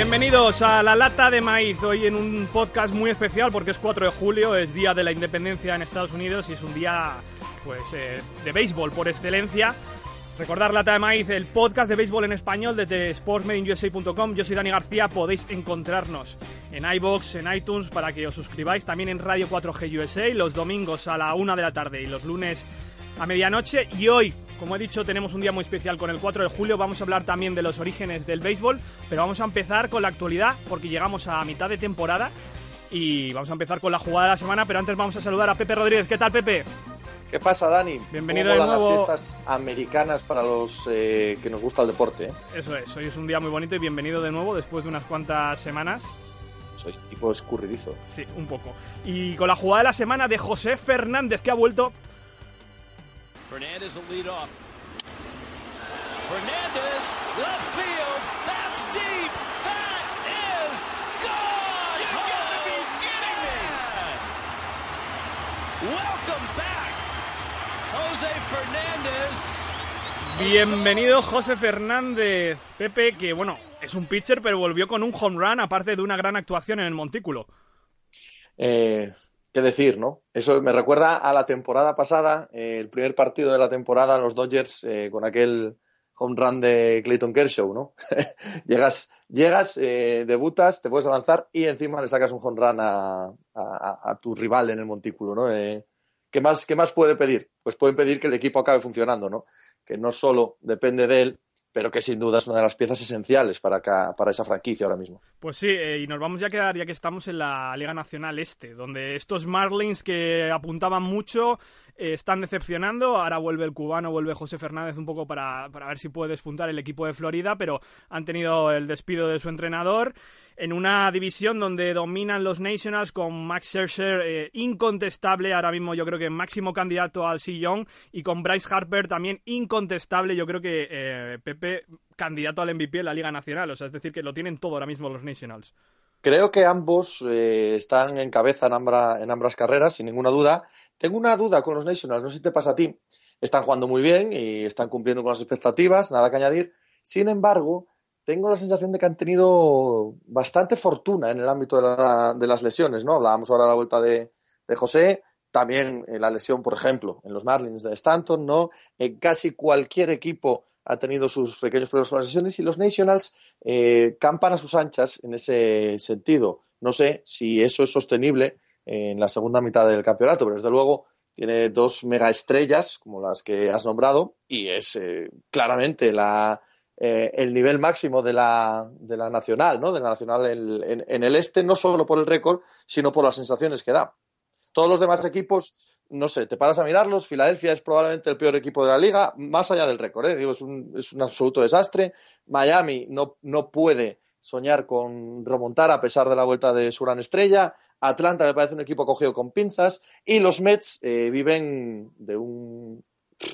Bienvenidos a La Lata de Maíz, hoy en un podcast muy especial porque es 4 de julio, es Día de la Independencia en Estados Unidos y es un día pues eh, de béisbol por excelencia. Recordar Lata de Maíz, el podcast de béisbol en español desde sportsmadeinUSA.com. Yo soy Dani García, podéis encontrarnos en iBox, en iTunes para que os suscribáis, también en Radio 4G USA los domingos a la 1 de la tarde y los lunes a medianoche. Y hoy, como he dicho, tenemos un día muy especial con el 4 de julio. Vamos a hablar también de los orígenes del béisbol, pero vamos a empezar con la actualidad porque llegamos a mitad de temporada y vamos a empezar con la jugada de la semana. Pero antes vamos a saludar a Pepe Rodríguez. ¿Qué tal, Pepe? ¿Qué pasa, Dani? Bienvenido ¿Cómo de nuevo. las fiestas americanas para los eh, que nos gusta el deporte. eh? Eso es, hoy es un día muy bonito y bienvenido de nuevo después de unas cuantas semanas. Soy tipo escurridizo. Sí, un poco. Y con la jugada de la semana de José Fernández, que ha vuelto Fernandez will lead off. Fernandez, left field. That's deep. That is gone. You gotta be kidding me. Welcome back, Jose Fernandez. Bienvenido José Fernández, Pepe, que bueno, es un pitcher, pero volvió con un home run, aparte de una gran actuación en el Montículo. Eh, ¿Qué decir, no? Eso me recuerda a la temporada pasada, eh, el primer partido de la temporada, los Dodgers, eh, con aquel home run de Clayton Kershaw, ¿no? llegas, llegas eh, debutas, te puedes avanzar y encima le sacas un home run a, a- a tu rival en el montículo, ¿no? Eh, ¿qué, más, ¿Qué más puede pedir? Pues pueden pedir que el equipo acabe funcionando, ¿no? Que no solo depende de él, pero que sin duda es una de las piezas esenciales para, para esa franquicia ahora mismo. Pues sí, eh, y nos vamos ya a quedar, ya que estamos en la Liga Nacional Este, donde estos Marlins que apuntaban mucho eh, están decepcionando. Ahora vuelve el cubano, vuelve José Fernández un poco para, para ver si puede despuntar el equipo de Florida, pero han tenido el despido de su entrenador en una división donde dominan los Nationals con Max Scherzer eh, incontestable, ahora mismo yo creo que máximo candidato al Young, y con Bryce Harper también incontestable, yo creo que eh, Pepe candidato al MVP en la Liga Nacional, o sea, es decir, que lo tienen todo ahora mismo los Nationals. Creo que ambos eh, están en cabeza en, en ambas carreras, sin ninguna duda. Tengo una duda con los Nationals, no sé si te pasa a ti. Están jugando muy bien y están cumpliendo con las expectativas, nada que añadir. Sin embargo, tengo la sensación de que han tenido bastante fortuna en el ámbito de, la- de las lesiones, ¿no? Hablábamos ahora de la vuelta de, José, también eh, la lesión, por ejemplo, en los Marlins de Stanton, ¿no? En casi cualquier equipo ha tenido sus pequeños problemas con las lesiones y los Nationals eh, campan a sus anchas en ese sentido. No sé si eso es sostenible en la segunda mitad del campeonato, pero desde luego tiene dos megaestrellas como las que has nombrado y es eh, claramente la, eh, el nivel máximo de la, de la nacional, ¿no? De la nacional en, en- el este, no solo por el récord, sino por las sensaciones que da. Todos los demás equipos, no sé, te paras a mirarlos. Filadelfia es probablemente el peor equipo de la liga, más allá del récord, ¿eh? Digo, es un, es un absoluto desastre. Miami no, no puede soñar con remontar a pesar de la vuelta de su gran estrella. Atlanta me parece un equipo cogido con pinzas. Y los Mets eh, viven de, un,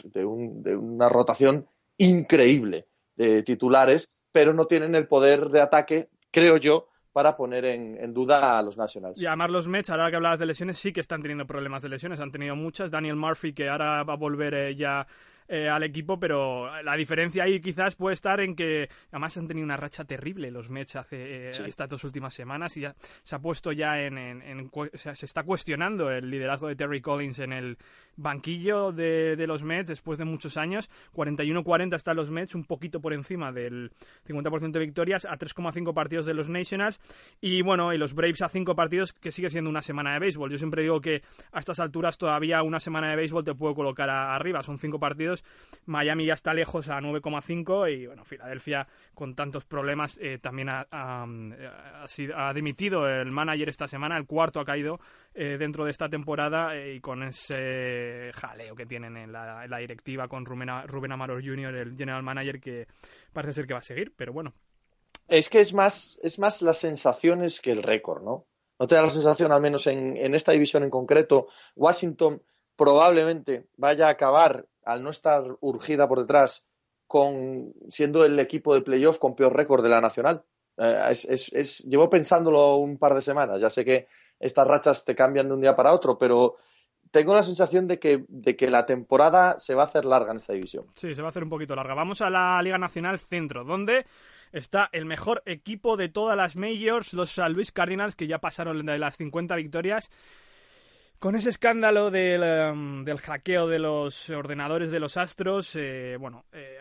de, un- de una rotación increíble de titulares, pero no tienen el poder de ataque, creo yo, para poner en, en duda a los Nationals. Y además los Mets, ahora que hablabas de lesiones, sí que están teniendo problemas de lesiones, han tenido muchas. Daniel Murphy, que ahora va a volver eh, ya eh, al equipo, pero la diferencia ahí quizás puede estar en que además han tenido una racha terrible los Mets hace eh, estas dos últimas semanas y ya se ha puesto ya en, en- en o sea, se está cuestionando el liderazgo de Terry Collins en el banquillo de, de los Mets después de muchos años. 41-40 están los Mets, un poquito por encima del 50% de victorias, a 3,5 partidos de los Nationals. Y bueno, y los Braves a 5 partidos, que sigue siendo una semana de béisbol. Yo siempre digo que a estas alturas todavía una semana de béisbol te puedo colocar a- arriba. Son 5 partidos. Miami ya está lejos a 9,5 y bueno, Filadelfia con tantos problemas eh, también ha, ha- sido- ha dimitido el manager esta semana. El cuarto ha caído eh, dentro de esta temporada eh, y con ese jaleo que tienen en la, en la directiva con Rubén, Rubén Amaro Jr., el general manager, que parece ser que va a seguir, pero bueno. Es que es más, es más las sensaciones que el récord, ¿no? ¿No te da la sensación, al menos en, en esta división en concreto, Washington probablemente vaya a acabar, al no estar urgida por detrás, con siendo el equipo de playoff con peor récord de la nacional? Eh, es, llevo pensándolo un par de semanas. Ya sé que estas rachas te cambian de un día para otro, pero tengo la sensación de que, de que la temporada se va a hacer larga en esta división. Sí, se va a hacer un poquito larga. Vamos a la Liga Nacional Centro, donde está el mejor equipo de todas las majors, los San Luis Cardinals, que ya pasaron de las 50 victorias. Con ese escándalo del, em, del hackeo de los ordenadores de los Astros, eh, bueno, eh,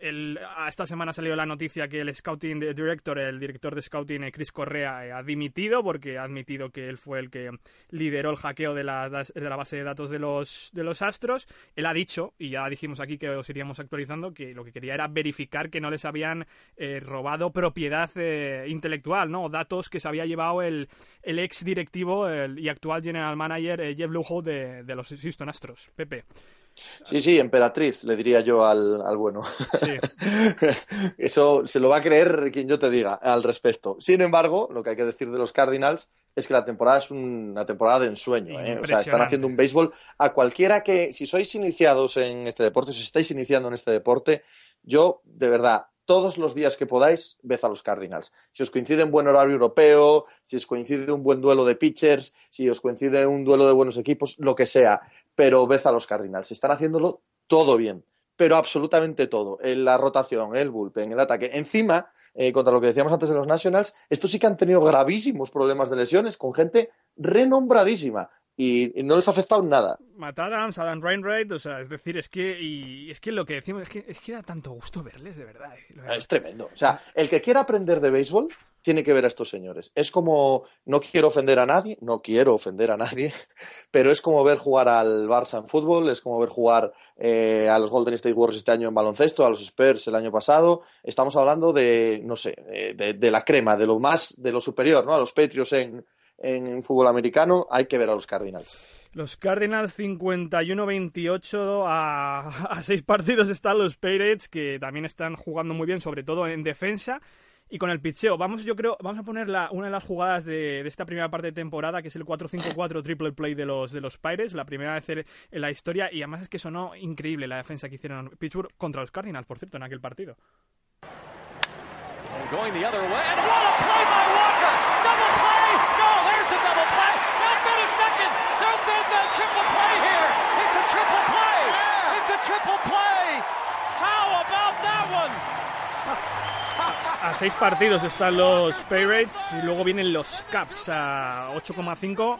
el- esta semana ha salido la noticia que el Scouting Director, el director de Scouting, eh, Chris Correa, eh, ha dimitido porque ha admitido que él fue el que lideró el hackeo de la, base de datos de los, de los Astros. Él ha dicho, y ya dijimos aquí que os iríamos actualizando, que lo que quería era verificar que no les habían eh, robado propiedad eh, intelectual, ¿no? Datos que se había llevado el, el ex directivo el- y actual general manager eh, Jeff Lujo de, de los Houston Astros. Pepe. Sí, sí, emperatriz, le diría yo al, al bueno. Sí. Eso se lo va a creer quien yo te diga al respecto. Sin embargo, lo que hay que decir de los Cardinals es que la temporada es una temporada de ensueño. ¿eh? O sea, están haciendo un béisbol a cualquiera que, si sois iniciados en este deporte, si estáis iniciando en este deporte, yo, de verdad, todos los días que podáis, ved a los Cardinals. Si os coincide un buen horario europeo, si os coincide un buen duelo de pitchers, si os coincide un duelo de buenos equipos, lo que sea, pero ved a los Cardinals. Están haciéndolo todo bien, pero absolutamente todo. En la rotación, el bullpen, el ataque. Encima, eh, contra lo que decíamos antes de los Nationals, estos sí que han tenido gravísimos problemas de lesiones con gente renombradísima y, y no les ha afectado nada. Matt Adams, Adam Rainwright, o sea, es decir, es que, y es que lo que decimos, es que, es que da tanto gusto verles, de verdad. Es tremendo. O sea, el que quiera aprender de béisbol tiene que ver a estos señores. Es como, no quiero ofender a nadie, no quiero ofender a nadie, pero es como ver jugar al Barça en fútbol, es como ver jugar eh, a los Golden State Warriors este año en baloncesto, a los Spurs el año pasado. Estamos hablando de, no sé, eh, de, de la crema, de lo más, de lo superior, ¿no? A los Patriots en, en fútbol americano, hay que ver a los Cardinals. Los Cardinals 51-28 a, a seis partidos están los Pirates que también están jugando muy bien, sobre todo en defensa y con el pitcheo. Vamos, yo creo, vamos a poner la- una de las jugadas de, de esta primera parte de temporada, que es el 4-5-4 triple play de los, de los Pirates, la primera vez en en la historia y además es que sonó increíble la defensa que hicieron Pittsburgh contra los Cardinals, por cierto, en aquel partido. And going the other way. And what a play by Walker! Double play! No, there's the double play! Not that a second! There's the, the triple play here! It's a triple play! It's a triple play! How about that one? A seis partidos están los Pirates y luego vienen los Caps a 8,5.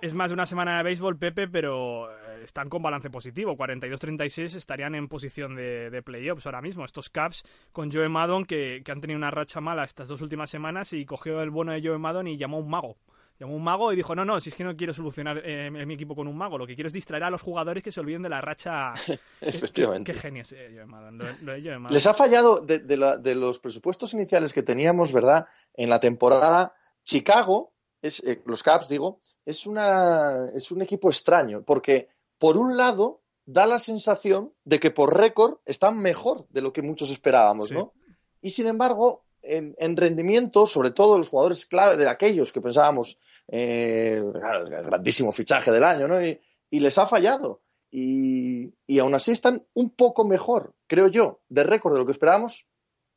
Es más de una semana de béisbol, Pepe, pero eh, están con balance positivo. 42-36 estarían en posición de, playoffs ahora mismo. Estos Caps con Joe Maddon, que, que han tenido una racha mala estas dos últimas semanas y cogió el bono de Joe Maddon y llamó a un mago. Llamó un mago y dijo, no, no, si es que no quiero solucionar eh, mi equipo con un mago, lo que quiero es distraer a los jugadores que se olviden de la racha. Efectivamente. Qué, qué genio es eh. Lo, lo de. Les ha fallado de, de la- de los presupuestos iniciales que teníamos, ¿verdad? En la temporada, Chicago, es, eh, los Caps, digo, es, una, es un equipo extraño, porque por un lado da la sensación de que por récord están mejor de lo que muchos esperábamos, Sí. ¿no? Y sin embargo, en, en rendimiento, sobre todo los jugadores clave de aquellos que pensábamos, eh, el grandísimo fichaje del año, ¿no? Y, y les ha fallado. Y, y aún así están un poco mejor, creo yo, de récord de lo que esperábamos.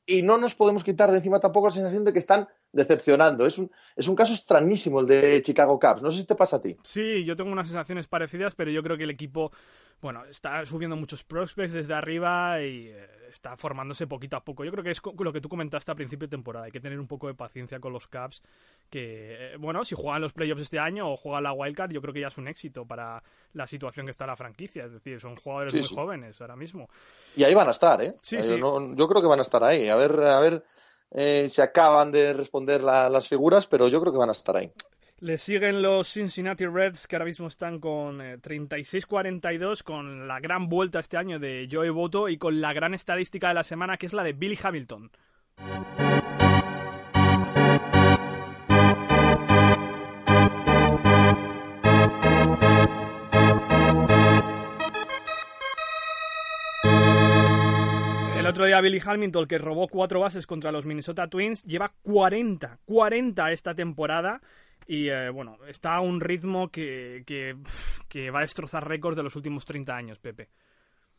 Y no nos podemos quitar de encima tampoco la sensación de que están decepcionando. Es un, es un caso extrañísimo el de Chicago Cubs. No sé si te pasa a ti. Sí, yo tengo unas sensaciones parecidas, pero yo creo que el equipo, bueno, está subiendo muchos prospects desde arriba y eh, está formándose poquito a poco. Yo creo que es lo que tú comentaste a principio de temporada. Hay que tener un poco de paciencia con los Cubs, que, eh, bueno, si juegan los playoffs este año o juegan la Wildcard, yo creo que ya es un éxito para la situación que está la franquicia. Es decir, son jugadores Sí, muy sí. jóvenes ahora mismo. Y ahí van a estar, ¿eh? Sí, Eh, sí. no- yo creo que van a estar ahí. A ver, a ver eh, si acaban de responder la- las figuras, pero yo creo que van a estar ahí. Le siguen los Cincinnati Reds, que ahora mismo están con eh, 36-42, con la gran vuelta este año de Joey Boto y con la gran estadística de la semana, que es la de Billy Hamilton. El otro día Billy Hamilton, que robó cuatro bases contra los Minnesota Twins, lleva 40, 40 esta temporada. Y eh, bueno, está a un ritmo que, que, que va a destrozar récords de los últimos 30 años, Pepe.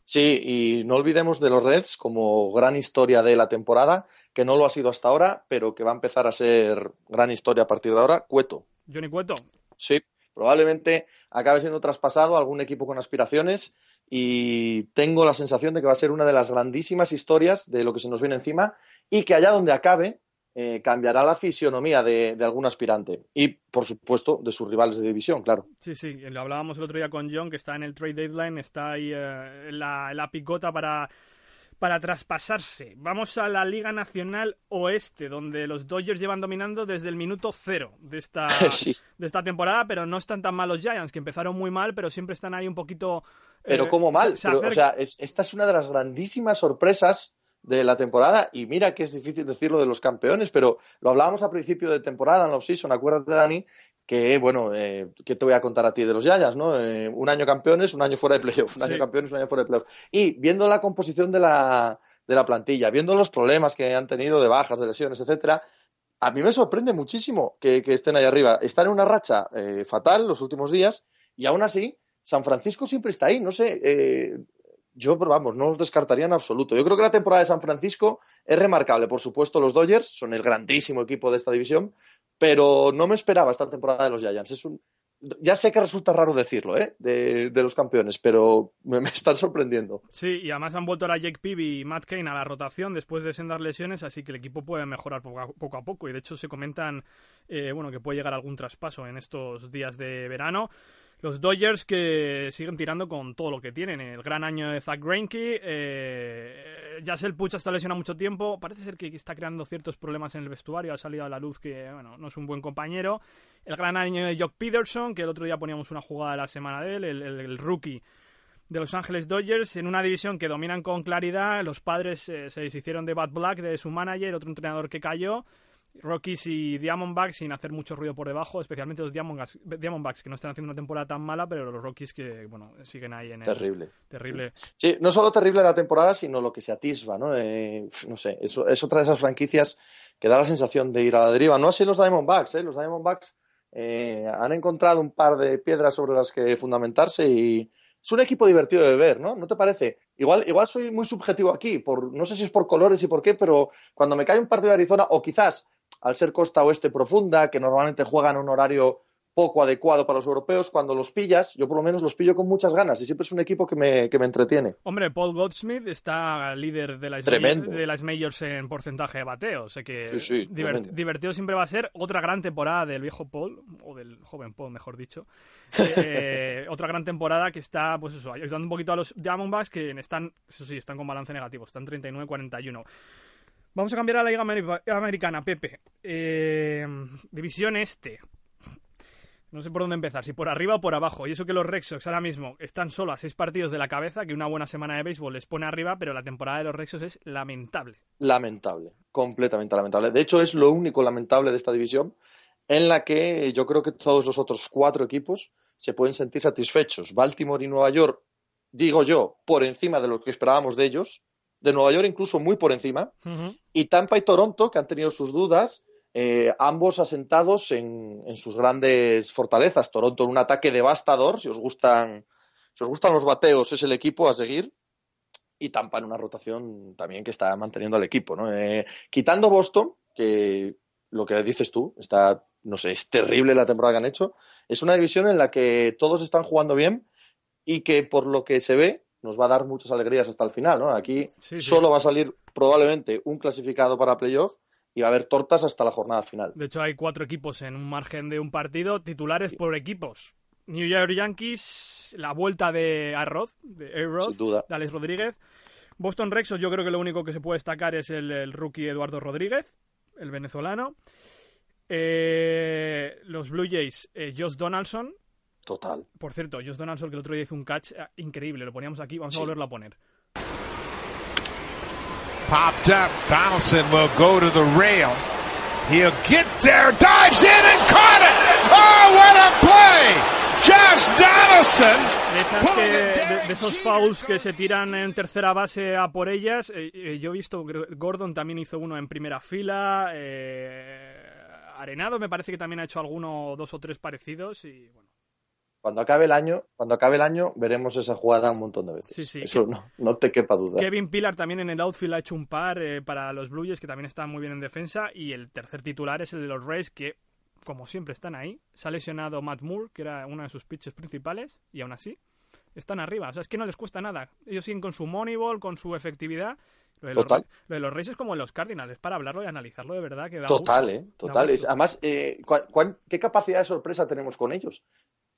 Sí, y no olvidemos de los Reds como gran historia de la temporada, que no lo ha sido hasta ahora, pero que va a empezar a ser gran historia a partir de ahora. Cueto. Johnny Cueto, Sí, probablemente acabe siendo traspasado a algún equipo con aspiraciones y tengo la sensación de que va a ser una de las grandísimas historias de lo que se nos viene encima y que allá donde acabe eh, cambiará la fisionomía de, algún aspirante y, por supuesto, de sus rivales de división, claro. Sí, sí, lo hablábamos el otro día con John, que está en el trade deadline, está ahí eh, la, la picota para, para traspasarse. Vamos a la Liga Nacional Oeste, donde los Dodgers llevan dominando desde el minuto cero de esta, Sí. de esta temporada, pero no están tan mal los Giants, que empezaron muy mal, pero siempre están ahí un poquito... Pero eh, como mal, se- se Pero, o sea, es- esta es una de las grandísimas sorpresas de la temporada y mira que es difícil decirlo de los campeones, pero lo hablábamos a principio de temporada en la offseason, acuérdate Dani, que bueno, eh, ¿qué te voy a contar a ti de los Yayas, no? Eh, un año campeones, un año fuera de playoff, un año campeones, un año fuera de playoff. Y viendo la composición de la, de la plantilla, viendo los problemas que han tenido de bajas, de lesiones, etcétera, a mí me sorprende muchísimo que, que estén ahí arriba. Están en una racha eh, fatal los últimos días y aún así San Francisco siempre está ahí. No sé, eh, yo, pero vamos, no los descartaría en absoluto. Yo creo que la temporada de San Francisco es remarcable. Por supuesto, los Dodgers son el grandísimo equipo de esta división, pero no me esperaba esta temporada de los Giants. Es un... Ya sé que resulta raro decirlo, ¿eh? De, de los campeones, pero me, están sorprendiendo. Sí, y además han vuelto ahora Jake Peavy y Matt Kane a la rotación después de sendas lesiones, así que el equipo puede mejorar poco a poco, a poco. Y de hecho se comentan eh, bueno, que puede llegar algún traspaso en estos días de verano. Los Dodgers que siguen tirando con todo lo que tienen. El gran año de Zach Greinke. Eh, Yasel Puch está lesionado mucho tiempo. Parece ser que está creando ciertos problemas en el vestuario. Ha salido a la luz que bueno, no es un buen compañero. El gran año de Jock Peterson, que el otro día poníamos una jugada de la semana de él, el rookie de Los Ángeles Dodgers en una división que dominan con claridad. Los padres eh, se deshicieron de Bad Black, de su manager, otro entrenador que cayó. Rockies y Diamondbacks sin hacer mucho ruido por debajo, especialmente los Diamondbacks, Diamondbacks que no están haciendo una temporada tan mala, pero los Rockies que bueno siguen ahí en el Terrible. terrible. Sí, no solo terrible la temporada, sino lo que se atisba, ¿no? Eh, no sé, eso es otra de esas franquicias que da la sensación de ir a la deriva. No así los Diamondbacks, ¿eh? Los Diamondbacks eh, han encontrado un par de piedras sobre las que fundamentarse y es un equipo divertido de ver, ¿no? ¿No te parece? Igual, igual soy muy subjetivo aquí, por, no sé si es por colores y por qué, pero cuando me cae un partido de Arizona, o quizás al ser costa oeste profunda, que normalmente juegan un horario poco adecuado para los europeos, cuando los pillas, yo por lo menos los pillo con muchas ganas y siempre es un equipo que me, que me entretiene. Hombre, Paul Goldsmith está líder de las, Tremendo. de las majors en porcentaje de bateo. O sea que Sí, sí, divert- divertido siempre va a ser otra gran temporada del viejo Paul, o del joven Paul, mejor dicho. Eh, otra gran temporada que está, pues eso, ayudando un poquito a los Diamondbacks que están, eso sí, están con balance negativo, están 39-41. Vamos a cambiar a la Liga Ameri- Americana, Pepe. Eh, división Este. No sé por dónde empezar, si por arriba o por abajo. Y eso que los Red ahora mismo están solo a seis partidos de la cabeza, que una buena semana de béisbol les pone arriba, pero la temporada de los Red Sox es lamentable. Lamentable, completamente lamentable. De hecho, es lo único lamentable de esta división en la que yo creo que todos los otros cuatro equipos se pueden sentir satisfechos. Baltimore y Nueva York, digo yo, por encima de lo que esperábamos de ellos. De Nueva York incluso muy por encima. Y Tampa y Toronto, que han tenido sus dudas, eh, ambos asentados en, en sus grandes fortalezas. Toronto en un ataque devastador, si os gustan, si os gustan los bateos, es el equipo a seguir. Y Tampa en una rotación también que está manteniendo al equipo. ¿no? Eh, quitando Boston, que lo que dices tú, está, no sé, es terrible la temporada que han hecho. Es una división en la que todos están jugando bien y que por lo que se ve nos va a dar muchas alegrías hasta el final, ¿no? Aquí Sí, sí. solo va a salir probablemente un clasificado para playoff y va a haber tortas hasta la jornada final. De hecho, hay cuatro equipos en un margen de un partido, titulares por equipos. New York Yankees, la vuelta de Arroz, de duda. de Alex Rodríguez. Boston Red Sox, yo creo que lo único que se puede destacar es el, el rookie Eduardo Rodríguez, el venezolano. Eh, los Blue Jays, eh, Josh Donaldson. Total. Por cierto, Josh Donaldson que el otro día hizo un catch eh, increíble, lo poníamos aquí, vamos a volverlo a poner. Popped up. Donaldson will go to the rail. He'll get there, dives in and caught it. Oh, what a play! Josh Donaldson. De, esas que- pulling it de- down de esos fouls que se tiran en tercera base a por ellas, eh, eh, yo he visto, Gordon también hizo uno en primera fila, eh, Arenado me parece que también ha hecho alguno, dos o tres parecidos y bueno. Cuando acabe el año, cuando acabe el año, veremos esa jugada un montón de veces. Sí, sí. Eso no, no te quepa duda. Kevin Pillar también en el outfield ha hecho un par eh, para los Blue Jays que también están muy bien en defensa y el tercer titular es el de los Rays que como siempre están ahí. Se ha lesionado Matt Moore, que era uno de sus pitches principales y aún así están arriba. O sea, es que no les cuesta nada. Ellos siguen con su moneyball, con su efectividad. Lo de, Total. Los, lo de los Rays es como los Cardinals, es para hablarlo y analizarlo de verdad. Que da Total, gusto. ¿eh? Total. Es- además, eh, ¿cuán- cuán- ¿qué capacidad de sorpresa tenemos con ellos?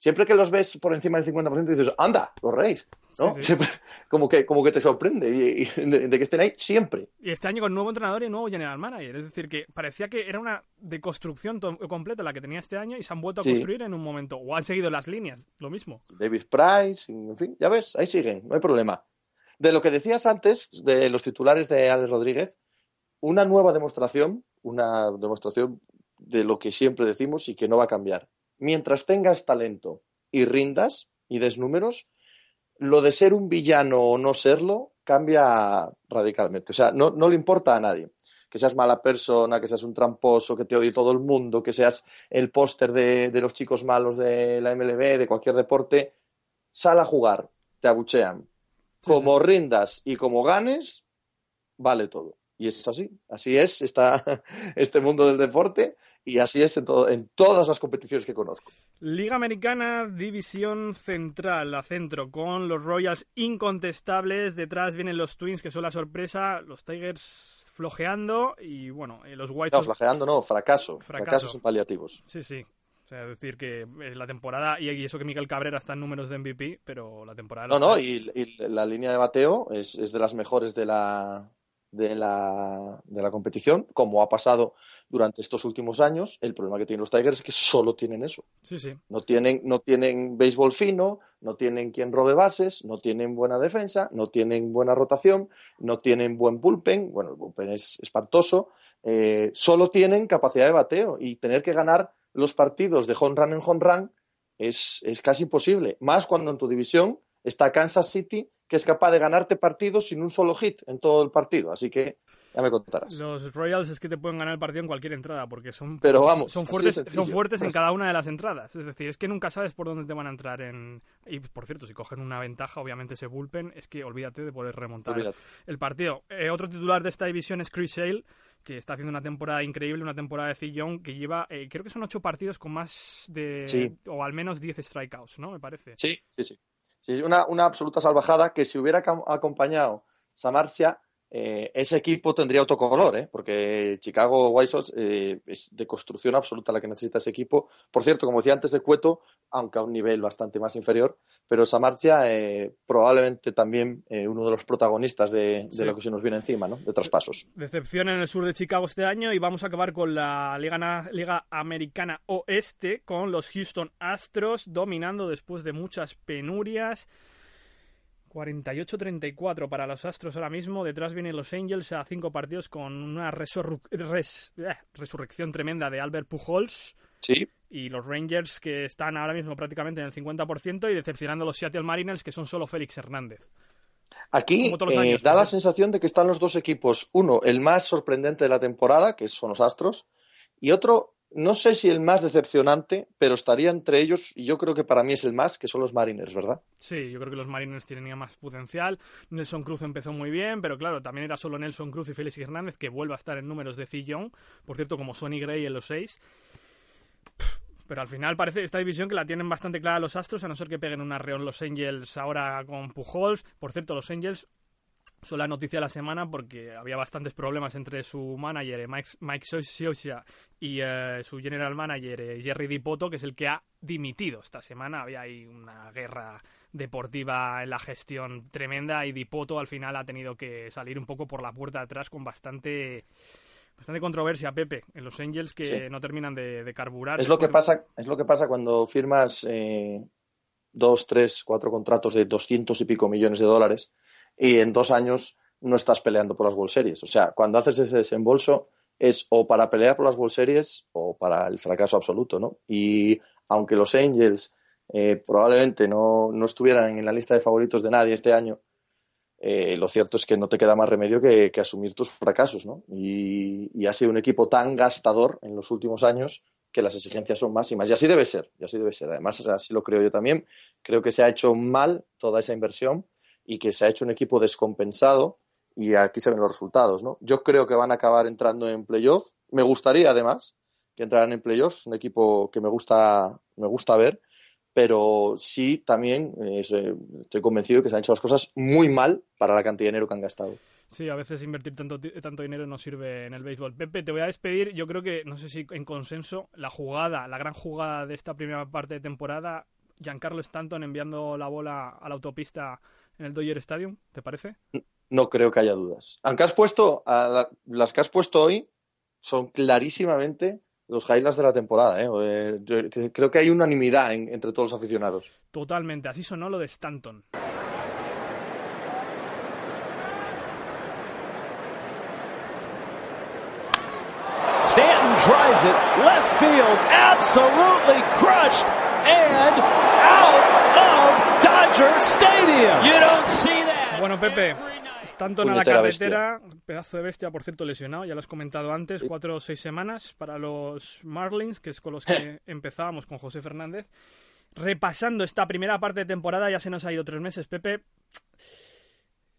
Siempre que los ves por encima del 50% dices, anda, los Reyes. ¿no? Sí, sí. Siempre, como, que, como que te sorprende y, y de, de que estén ahí siempre. Y este año con nuevo entrenador y nuevo general manager. Es decir, que parecía que era una deconstrucción completa la que tenía este año y se han vuelto a Sí. construir en un momento. O han seguido las líneas, lo mismo. David Price, en fin, ya ves, ahí siguen, no hay problema. De lo que decías antes, de los titulares de Alex Rodríguez, una nueva demostración, una demostración de lo que siempre decimos y que no va a cambiar. Mientras tengas talento y rindas y des números, lo de ser un villano o no serlo cambia radicalmente. O sea, no, no le importa a nadie. Que seas mala persona, que seas un tramposo, que te odie todo el mundo, que seas el póster de, de los chicos malos de la MLB, de cualquier deporte, sal a jugar, te abuchean. Como rindas y como ganes, vale todo. Y es así, así es está este mundo del deporte y así es en, todo, en todas las competiciones que conozco. Liga Americana, División Central, la centro, con los Royals incontestables. Detrás vienen los Twins, que son la sorpresa. Los Tigers flojeando. Y bueno, eh, los White No, Sox. flageando no, fracaso, Fracaso. paliativos. Sí, sí. O sea, decir que eh, la temporada. Y eso que Miguel Cabrera está en números de MVP, pero la temporada. No, no, y, y la línea de bateo es, es de las mejores de la, de, la, de la competición, como ha pasado durante estos últimos años. El problema que tienen los Tigers es que solo tienen eso. Sí, sí. No tienen, no tienen béisbol fino, no tienen quien robe bases, no tienen buena defensa, no tienen buena rotación, no tienen buen bullpen. Bueno, el bullpen es espantoso. Eh, solo tienen capacidad de bateo y tener que ganar los partidos de home run en home run es, es casi imposible. Más cuando en tu división está Kansas City, que es capaz de ganarte partidos sin un solo hit en todo el partido. Así que ya me contarás. Los Royals es que te pueden ganar el partido en cualquier entrada, porque son, Pero vamos, son, fuertes, son fuertes en cada una de las entradas. Es decir, es que nunca sabes por dónde te van a entrar. en Y por cierto, si cogen una ventaja, obviamente ese bullpen, es que olvídate de poder remontar Olvídate. el partido. Eh, otro titular de esta división es Chris Sale, que está haciendo una temporada increíble, una temporada de C. Young, que lleva, eh, creo que son ocho partidos con más de. Sí. o al menos 10 strikeouts, ¿no? Me parece. Sí, sí, sí. Sí, es una, una absoluta salvajada que si hubiera acompañado Samarcia, eh, ese equipo tendría otro color, ¿eh? porque Chicago White Sox eh, es de construcción absoluta la que necesita ese equipo. Por cierto, como decía antes de Cueto, aunque a un nivel bastante más inferior, pero Samarcia eh, probablemente también uno de los protagonistas de, de Sí. lo que se nos viene encima, ¿no? de traspasos. Decepción en el sur de Chicago este año y vamos a acabar con la Liga Americana Oeste con los Houston Astros dominando después de muchas penurias. 48-34 para los Astros ahora mismo. Detrás vienen los Angels a cinco partidos con una resurru- res- eh, resurrección tremenda de Albert Pujols. Sí, Y los Rangers que están ahora mismo prácticamente en el 50% y decepcionando a los Seattle Mariners que son solo Félix Hernández. Aquí eh, años, da la sensación de que están los dos equipos. Uno, el más sorprendente de la temporada, que son los Astros, y otro, no sé si el más decepcionante, pero estaría entre ellos, y yo creo que para mí es el más, que son los Mariners, ¿verdad? Sí, yo creo que los Mariners tienen más potencial. Nelson Cruz empezó muy bien, pero claro, también era solo Nelson Cruz y Félix Hernández, que vuelve a estar en números de Young, por cierto, como Sonny Gray en los seis. Pero al final parece esta división que la tienen bastante clara los Astros, a no ser que peguen un arreón los Angels ahora con Pujols. Por cierto, los Angels son la noticia de la semana porque había bastantes problemas entre su manager eh, Mike, Mike y eh, su general manager eh, Jerry Dipoto, que es el que ha dimitido esta semana. Había ahí una guerra deportiva en la gestión tremenda y Dipoto al final ha tenido que salir un poco por la puerta de atrás con bastante bastante controversia, Pepe, en los Angels que no terminan de, carburar. Es lo, que pasa, es lo que pasa cuando firmas dos, tres, cuatro contratos de doscientos y pico millones de dólares y en dos años no estás peleando por las World Series. O sea, cuando haces ese desembolso es o para pelear por las World Series o para el fracaso absoluto, ¿no? Y aunque los Angels eh, probablemente no, no, estuvieran en la lista de favoritos de nadie este año, eh, lo cierto es que no te queda más remedio que, asumir tus fracasos, ¿no? Y, y, ha sido un equipo tan gastador en los últimos años que las exigencias son máximas. Y así debe ser, y así debe ser. Además, así lo creo yo también. Creo que se ha hecho mal toda esa inversión y que se ha hecho un equipo descompensado y aquí se ven los resultados, ¿no? Yo creo que van a acabar entrando en playoff. Me gustaría, además, que entraran en playoff, un equipo que me gusta, me gusta ver, pero sí también eh, estoy convencido que se han hecho las cosas muy mal para la cantidad de dinero que han gastado. Sí, a veces invertir tanto, tanto dinero no sirve en el béisbol. Pepe, te voy a despedir. Yo creo que, no sé si en consenso, la jugada, la gran jugada de esta primera parte de temporada, Giancarlo Stanton enviando la bola a la autopista en el Dodger Stadium, ¿te parece? No creo que haya dudas. Aunque has puesto, las que has puesto hoy son clarísimamente los highlights de la temporada. ¿eh? eh creo que hay unanimidad entre todos los aficionados. Totalmente, así sonó lo de Stanton. Stanton drives it left field, absolutely crushed and out Stadium. You don't see that. Bueno, Pepe, Stanton a la carretera, pedazo de bestia, por cierto, lesionado, ya lo has comentado antes, cuatro o seis semanas para los Marlins, que es con los que empezábamos con José Fernández. Repasando esta primera parte de temporada, ya se nos ha ido tres meses, Pepe.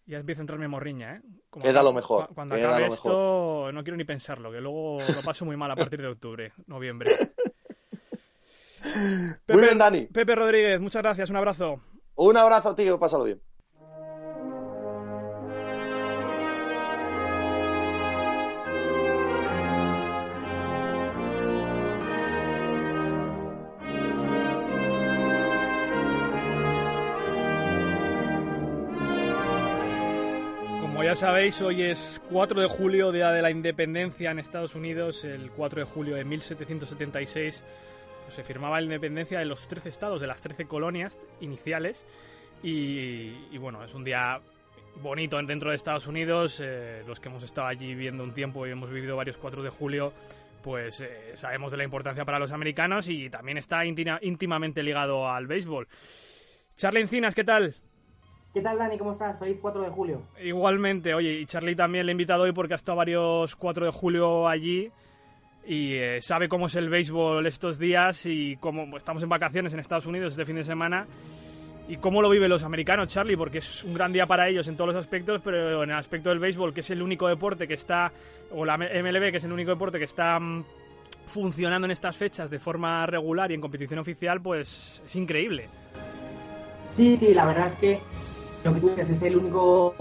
Ya empieza a entrarme morriña, ¿eh? queda lo mejor. Cuando acabe esto, no quiero ni pensarlo, que luego lo paso muy mal a partir de octubre, noviembre. Pepe, muy bien, Dani. Pepe Rodríguez, muchas gracias, un abrazo. Un abrazo, tío, pásalo bien. ya sabéis, hoy es 4 de julio, Día de la Independencia en Estados Unidos. El 4 de julio de 1776 pues, se firmaba la independencia de los 13 estados, de las 13 colonias iniciales. Y, bueno, es un día bonito dentro de Estados Unidos. Eh, los que hemos estado allí viviendo un tiempo y hemos vivido varios 4 de julio, pues eh, sabemos de la importancia para los americanos y también está íntimamente ligado al béisbol. Charlie Encinas, ¿qué tal? ¿Qué tal, Dani? ¿Cómo estás? Feliz 4 de julio. Igualmente, oye, y Charlie también le he invitado hoy porque ha estado varios 4 de julio allí y eh, sabe cómo es el béisbol estos días y cómo estamos en vacaciones en Estados Unidos este fin de semana y cómo lo viven los americanos, Charlie, porque es un gran día para ellos en todos los aspectos, pero en el aspecto del béisbol, que es el único deporte que está, o la MLB, que es el único deporte que está mm, funcionando en estas fechas de forma regular y en competición oficial, pues es increíble. Sí, sí, la verdad es que lo que tú dices es el único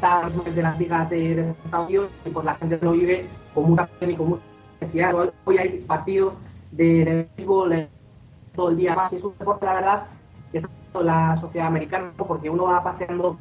de las ligas de, Estados Unidos y pues la gente lo vive con mucha pasión y con mucha necesidad. Hoy hay partidos de, de todo el día más. Es un deporte, la verdad, que es la sociedad americana, porque uno va paseando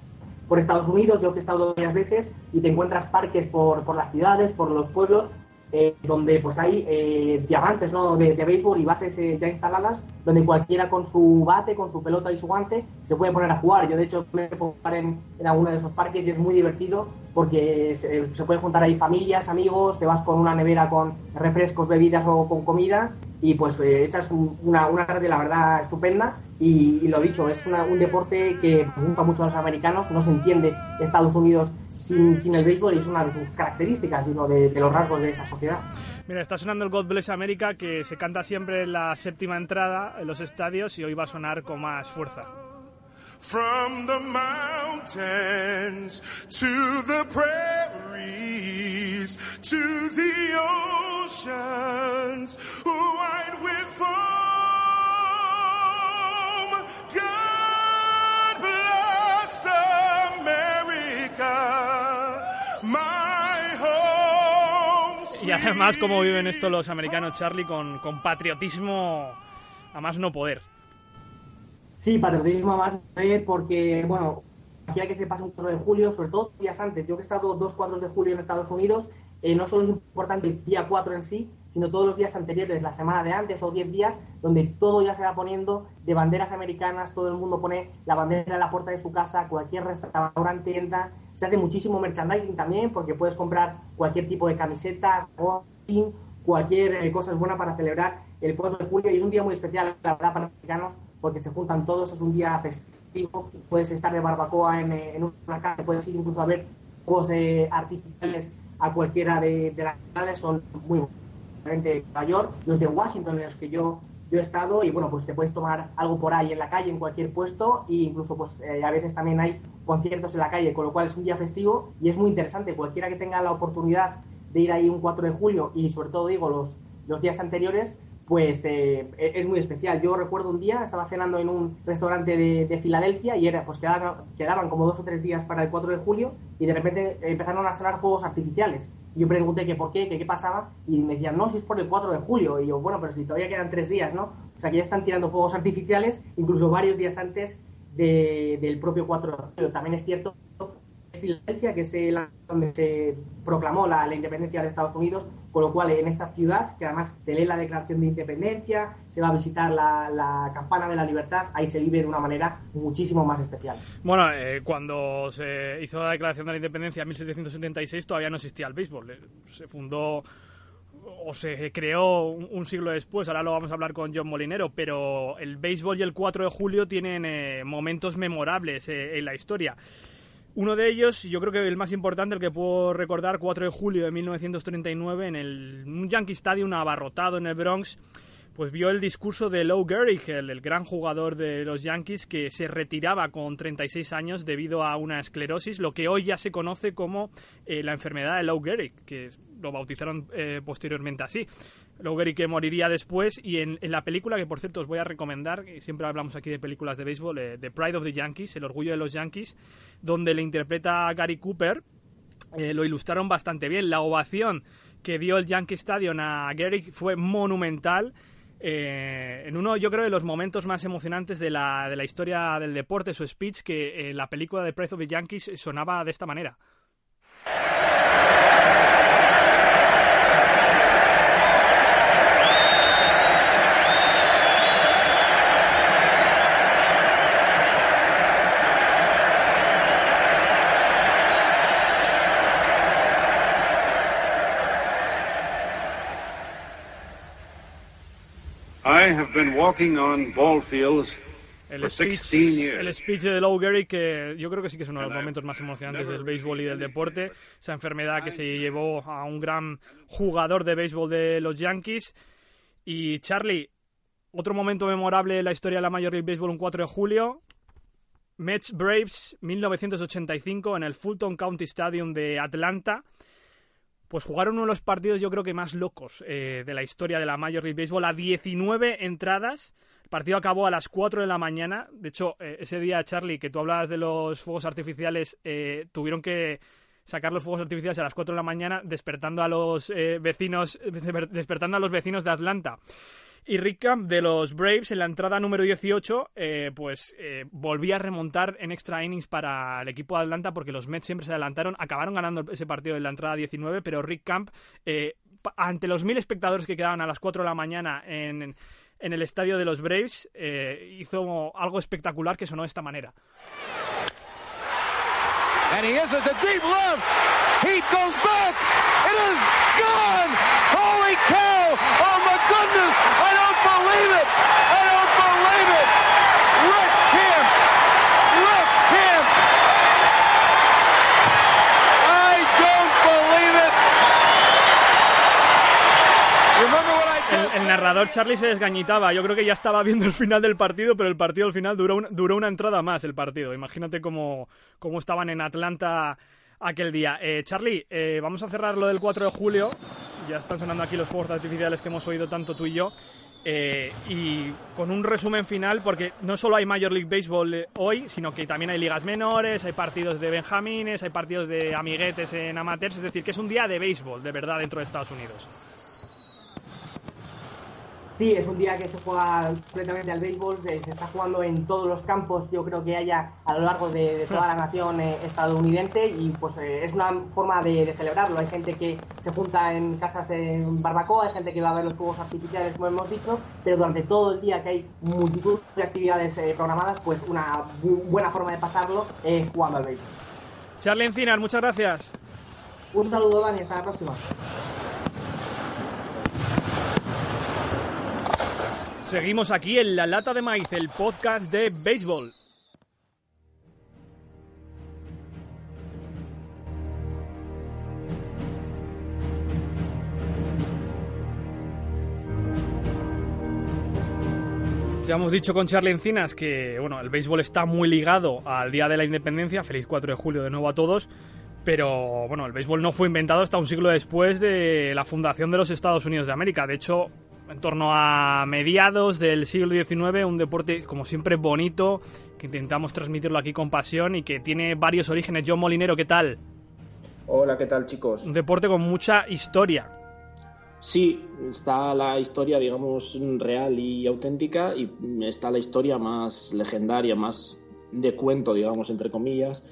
por Estados Unidos, yo que he estado varias veces, y te encuentras parques por, por las ciudades, por los pueblos, eh, donde pues hay eh, diamantes ¿no? de, béisbol y bases eh, ya instaladas, donde cualquiera con su bate, con su pelota y su guante se puede poner a jugar. Yo de hecho me puedo jugar en, en alguno de esos parques y es muy divertido porque se, se puede juntar ahí familias, amigos, te vas con una nevera con refrescos, bebidas o con comida y pues eh, echas una, una tarde, la verdad, estupenda. Y, lo dicho, es un deporte que gusta mucho a los americanos, no se entiende Estados Unidos sin, sin el béisbol y es una de sus características y uno de, los rasgos de esa sociedad. Mira, está sonando el God Bless America que se canta siempre en la séptima entrada en los estadios y hoy va a sonar con más fuerza. From the mountains to the prairies to the oceans white with además, cómo viven esto los americanos, Charlie, con, con patriotismo a más no poder. Sí, patriotismo más de porque, bueno, aquí que se pase un 4 de julio, sobre todo días antes. Yo que he estado dos 4 de julio en Estados Unidos, eh, no solo es importante el día 4 en sí, sino todos los días anteriores, la semana de antes o 10 días, donde todo ya se va poniendo de banderas americanas, todo el mundo pone la bandera en la puerta de su casa, cualquier restaurante, tienda, se hace muchísimo merchandising también, porque puedes comprar cualquier tipo de camiseta, cualquier eh, cosa es buena para celebrar el 4 de julio y es un día muy especial, la verdad, para los americanos, porque se juntan todos, es un día festivo, puedes estar de barbacoa en, eh, en una calle, puedes ir incluso a ver juegos eh, artificiales a cualquiera de, de las ciudades, son muy buenos. de Nueva York, los de Washington en los que yo, yo he estado y bueno, pues te puedes tomar algo por ahí en la calle, en cualquier puesto e incluso pues eh, a veces también hay conciertos en la calle, con lo cual es un día festivo y es muy interesante. Cualquiera que tenga la oportunidad de ir ahí un 4 de julio y sobre todo digo los, los días anteriores, pues eh, es muy especial. Yo recuerdo un día, estaba cenando en un restaurante de, de Filadelfia y era, pues quedaban, quedaban, como dos o tres días para el 4 de julio y de repente empezaron a sonar fuegos artificiales. Yo pregunté que por qué, que qué pasaba y me decían, no, si es por el 4 de julio. Y yo, bueno, pero si todavía quedan tres días, ¿no? O sea que ya están tirando fuegos artificiales incluso varios días antes de, del propio 4 de julio. También es cierto Filadelfia, que es el, donde se proclamó la, la, independencia de Estados Unidos, con lo cual en esta ciudad, que además se lee la declaración de independencia, se va a visitar la, la campana de la libertad, ahí se vive de una manera muchísimo más especial. Bueno, eh, cuando se hizo la declaración de la independencia en 1776 todavía no existía el béisbol, eh, se fundó o se creó un, siglo después, ahora lo vamos a hablar con John Molinero, pero el béisbol y el 4 de julio tienen eh, momentos memorables en la historia. Uno de ellos, yo creo que el más importante, el que puedo recordar, 4 de julio de 1939, en el, un Yankee Stadium abarrotado en el Bronx, pues vio el discurso de Lou Gehrig, el, gran jugador de los Yankees, que se retiraba con 36 años debido a una esclerosis, lo que hoy ya se conoce como eh, la enfermedad de Lou Gehrig, que lo bautizaron eh, posteriormente así. Gehrig que moriría después y en, la película, que por cierto os voy a recomendar, siempre hablamos aquí de películas de béisbol, eh, The Pride of the Yankees, El Orgullo de los Yankees, donde le interpreta a Gary Cooper, eh, lo ilustraron bastante bien. La ovación que dio el Yankee Stadium a Gehrig fue monumental. Eh, en uno, yo creo, de los momentos más emocionantes de la, de la historia del deporte, su speech, que la película de Pride of the Yankees sonaba de esta manera. I have been walking on ball fields el speech, el speech de Lou Gehrig, que yo creo que sí que es uno de los momentos más emocionantes del béisbol y del deporte. Esa enfermedad que se llevó a un gran jugador de béisbol de los Yankees. Y Charlie, otro momento memorable en la historia de la Major League Baseball, un 4 de julio. Mets Braves 1985 en el Fulton County Stadium de Atlanta. Pues jugaron uno de los partidos yo creo que más locos eh, de la historia de la Major League Baseball a 19 entradas. El partido acabó a las 4 de la mañana. De hecho, eh, ese día, Charlie, que tú hablabas de los fuegos artificiales, eh, tuvieron que sacar los fuegos artificiales a las 4 de la mañana despertando a los eh, vecinos despertando a los vecinos de Atlanta. Y Rick Camp de los Braves en la entrada número 18, eh, pues eh, volvía a remontar en extra innings para el equipo de Atlanta porque los Mets siempre se adelantaron, acabaron ganando ese partido en la entrada 19, pero Rick Camp, eh, ante los mil espectadores que quedaban a las 4 de la mañana en, en el estadio de los Braves, eh, hizo algo espectacular que sonó de esta manera. And he is at the deep left. He goes back. It is gone. Holy cow. Oh. I don't believe it. I don't believe it. Rick. I don't believe it. narrador Charlie se desgañitaba. Yo creo que ya estaba viendo el final del partido, pero el partido al final duró, un- duró una entrada más el partido. Imagínate cómo, cómo estaban en Atlanta aquel día. Eh, Charlie, eh, vamos a cerrar lo del 4 de julio. Ya están sonando aquí los fuegos artificiales que hemos oído tanto tú y yo. Eh, y con un resumen final, porque no solo hay Major League Baseball hoy, sino que también hay ligas menores, hay partidos de benjamines, hay partidos de amiguetes en amateurs, es decir, que es un día de béisbol, de verdad, dentro de Estados Unidos. Sí, es un día que se juega completamente al béisbol, se, se está jugando en todos los campos, yo creo que haya a lo largo de, de toda la nación eh, estadounidense y pues eh, es una forma de, de celebrarlo. Hay gente que se junta en casas en barbacoa, hay gente que va a ver los fuegos artificiales, como hemos dicho, pero durante todo el día que hay multitud de actividades eh, programadas, pues una bu- buena forma de pasarlo es jugando al béisbol. Charlie Encinas, muchas gracias. Un saludo, Dani, hasta la próxima. Seguimos aquí en La Lata de Maíz, el podcast de béisbol. Ya hemos dicho con Charlie Encinas que bueno, el béisbol está muy ligado al Día de la Independencia. Feliz 4 de julio de nuevo a todos. Pero bueno, el béisbol no fue inventado hasta un siglo después de la fundación de los Estados Unidos de América. De hecho, en torno a mediados del siglo XIX, un deporte como siempre bonito, que intentamos transmitirlo aquí con pasión y que tiene varios orígenes. John Molinero, ¿qué tal? Hola, ¿qué tal chicos? Un deporte con mucha historia. Sí, está la historia, digamos, real y auténtica y está la historia más legendaria, más de cuento, digamos, entre comillas,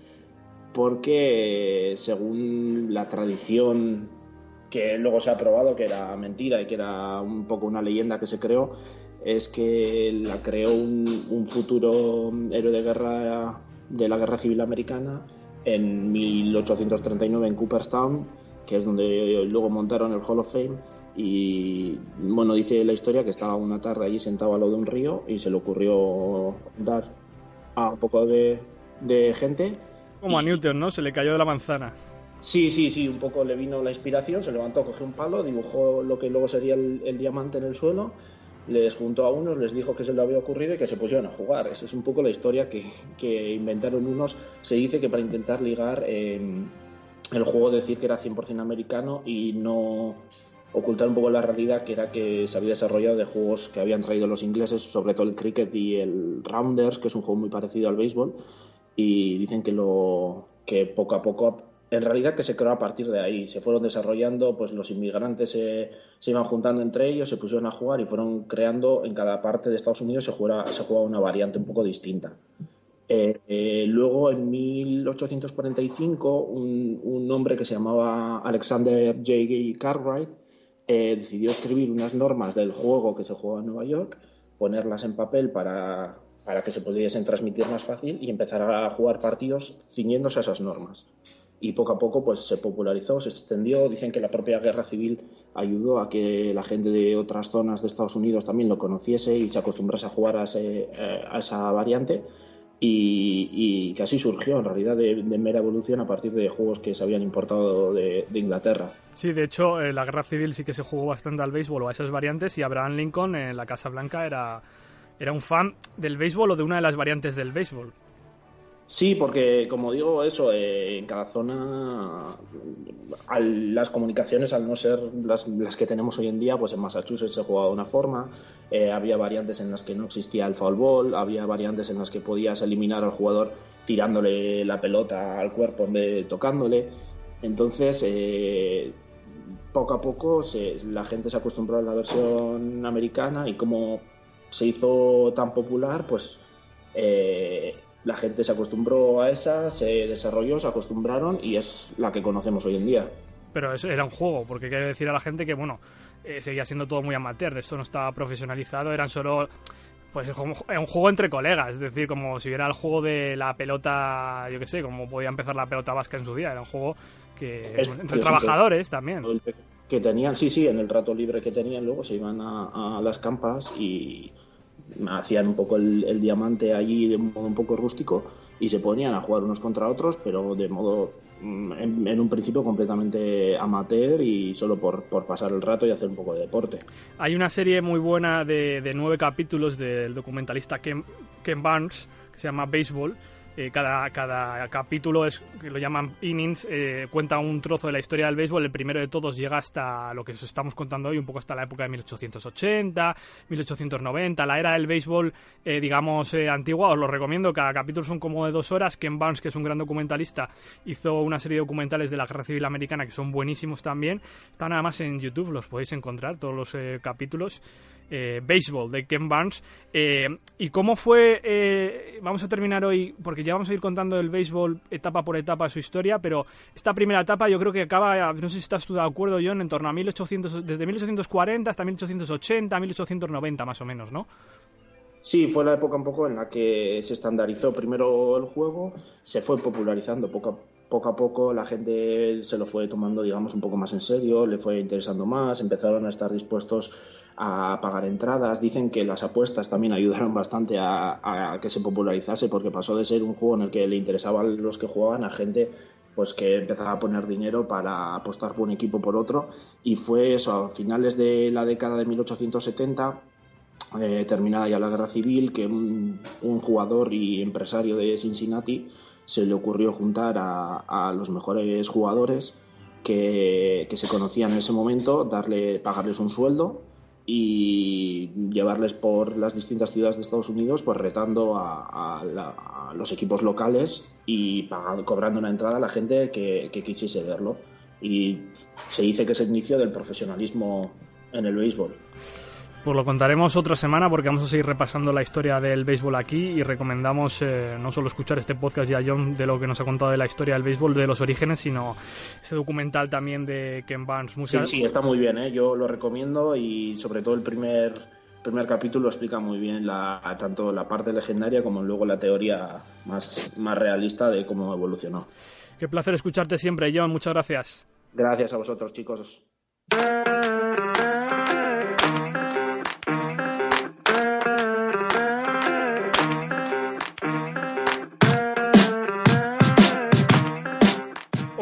porque según la tradición que luego se ha probado que era mentira y que era un poco una leyenda que se creó, es que la creó un, un futuro héroe de guerra de la Guerra Civil Americana en 1839 en Cooperstown, que es donde luego montaron el Hall of Fame. Y bueno, dice la historia que estaba una tarde allí sentado al lado de un río y se le ocurrió dar a un poco de, de gente. Como a Newton, ¿no? Se le cayó de la manzana. Sí, sí, sí, un poco le vino la inspiración, se levantó, cogió un palo, dibujó lo que luego sería el, diamante en el suelo, les juntó a unos, les dijo que se le había ocurrido y que se pusieron a jugar. Esa es un poco la historia que, que inventaron unos. Se dice que para intentar ligar eh, el juego, decir que era 100% americano y no ocultar un poco la realidad que era que se había desarrollado de juegos que habían traído los ingleses, sobre todo el cricket y el rounders, que es un juego muy parecido al béisbol, y dicen que lo que poco a poco en realidad que se creó a partir de ahí. Se fueron desarrollando, pues los inmigrantes se, iban juntando entre ellos, se pusieron a jugar y fueron creando en cada parte de Estados Unidos se jugaba, se jugaba una variante un poco distinta. Eh, eh, luego, en 1845, un, un, hombre que se llamaba Alexander J. Cartwright eh, decidió escribir unas normas del juego que se juega en Nueva York, ponerlas en papel para, para que se pudiesen transmitir más fácil y empezar a jugar partidos ciñéndose a esas normas y poco a poco pues se popularizó, se extendió. Dicen que la propia guerra civil ayudó a que la gente de otras zonas de Estados Unidos también lo conociese y se acostumbrase a jugar a, a esa variante. Y, y, que así surgió en realidad de, mera evolución a partir de juegos que se habían importado de, de Inglaterra. Sí, de hecho, eh, la guerra civil sí que se jugó bastante al béisbol o a esas variantes y Abraham Lincoln en la Casa Blanca era, era un fan del béisbol o de una de las variantes del béisbol. Sí, porque como digo, eso, eh, en cada zona al, las comunicaciones, al no ser las, que tenemos hoy en día, pues en Massachusetts se jugaba de una forma, eh, había variantes en las que no existía el foul ball, había variantes en las que podías eliminar al jugador tirándole la pelota al cuerpo en vez de tocándole. Entonces, eh, poco a poco se, la gente se acostumbró a la versión americana y como se hizo tan popular, pues eh, la gente se acostumbró a esa, se desarrolló, se acostumbraron y es la que conocemos hoy en día. Pero eso era un juego, porque quiero decir a la gente que, bueno, eh, seguía siendo todo muy amateur, esto no estaba profesionalizado, eran solo pues un juego entre colegas, es decir, como si hubiera el juego de la pelota, yo qué sé, como podía empezar la pelota vasca en su día, era un juego que es, entre trabajadores también. Que tenían, sí, sí, en el rato libre que tenían luego se iban a, a las campas y hacían un poco el, el diamante allí de un modo un poco rústico y se ponían a jugar unos contra otros, pero de modo mm, en, un principio completamente amateur y solo por, pasar el rato y hacer un poco de deporte. Hay una serie muy buena de, de nueve capítulos del documentalista Ken, Ken Barnes que se llama Baseball. Eh, cada, cada capítulo es que lo llaman innings, eh, cuenta un trozo de la historia del béisbol. El primero de todos llega hasta lo que os estamos contando hoy, un poco hasta la época de 1880, 1890, la era del béisbol, eh, digamos, eh, antigua. Os lo recomiendo, cada capítulo son como de dos horas. Ken Barnes, que es un gran documentalista, hizo una serie de documentales de la Guerra Civil Americana que son buenísimos también. Están nada más en YouTube, los podéis encontrar, todos los eh, capítulos eh, Baseball de Ken Barnes. Eh, ¿Y cómo fue? eh, vamos a terminar hoy, porque ya vamos a ir contando el béisbol etapa por etapa su historia, pero esta primera etapa yo creo que acaba, no sé si estás tú de acuerdo, John, en torno a 1800, desde 1840 hasta 1880, 1890 más o menos, ¿no? Sí, fue la época un poco en la que se estandarizó primero el juego, se fue popularizando poco a, poco a poco, la gente se lo fue tomando, digamos, un poco más en serio, le fue interesando más, empezaron a estar dispuestos a pagar entradas. Dicen que las apuestas también ayudaron bastante a, a que se popularizase porque pasó de ser un juego en el que le interesaban los que jugaban a gente pues que empezaba a poner dinero para apostar por un equipo por otro y fue eso a finales de la década de 1870 eh, terminada ya la guerra civil que un, un, jugador y empresario de Cincinnati se le ocurrió juntar a, a los mejores jugadores que, que, se conocían en ese momento darle pagarles un sueldo y llevarles por las distintas ciudades de Estados Unidos, pues retando a, los equipos locales y cobrando una entrada a la gente que, que, quisiese verlo. Y se dice que es el inicio del profesionalismo en el béisbol. Pues lo contaremos otra semana porque vamos a seguir repasando la historia del béisbol aquí y recomendamos eh, no solo escuchar este podcast ya John de lo que nos ha contado de la historia del béisbol, de los orígenes, sino ese documental también de Ken Barnes. Musical. Sí, sí, está muy bien, ¿eh? yo lo recomiendo y sobre todo el primer, primer capítulo explica muy bien la, tanto la parte legendaria como luego la teoría más, más realista de cómo evolucionó. Qué placer escucharte siempre, John. Muchas gracias. Gracias a vosotros, chicos.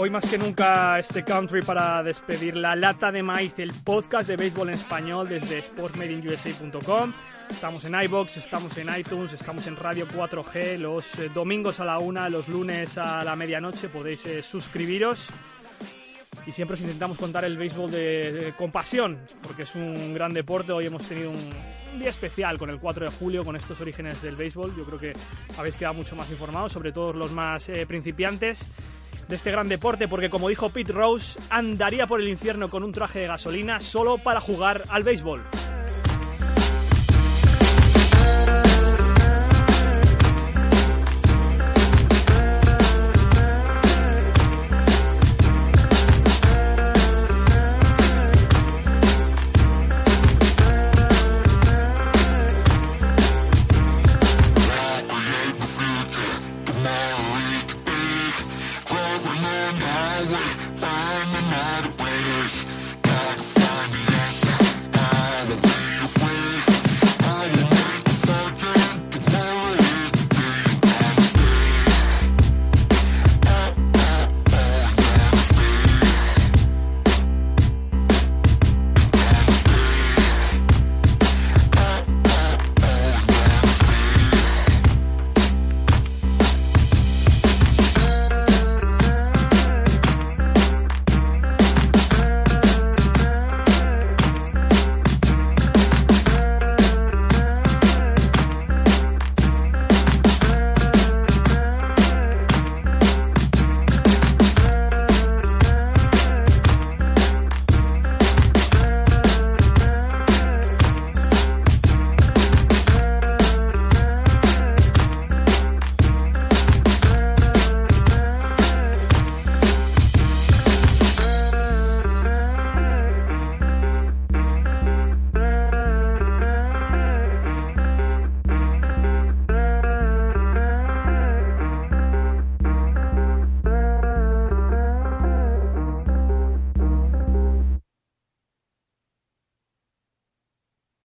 Hoy más que nunca este country para despedir la lata de maíz, el podcast de béisbol en español desde sportsmadeinusa.com. Estamos en iBox, estamos en iTunes, estamos en Radio 4G los eh, domingos a la una, los lunes a la medianoche podéis eh, suscribiros. Y siempre os intentamos contar el béisbol de, de, con pasión, porque es un gran deporte. Hoy hemos tenido un, un día especial con el 4 de julio, con estos orígenes del béisbol. Yo creo que habéis quedado mucho más informados, sobre todo los más eh, principiantes de este gran deporte porque como dijo Pete Rose, andaría por el infierno con un traje de gasolina solo para jugar al béisbol.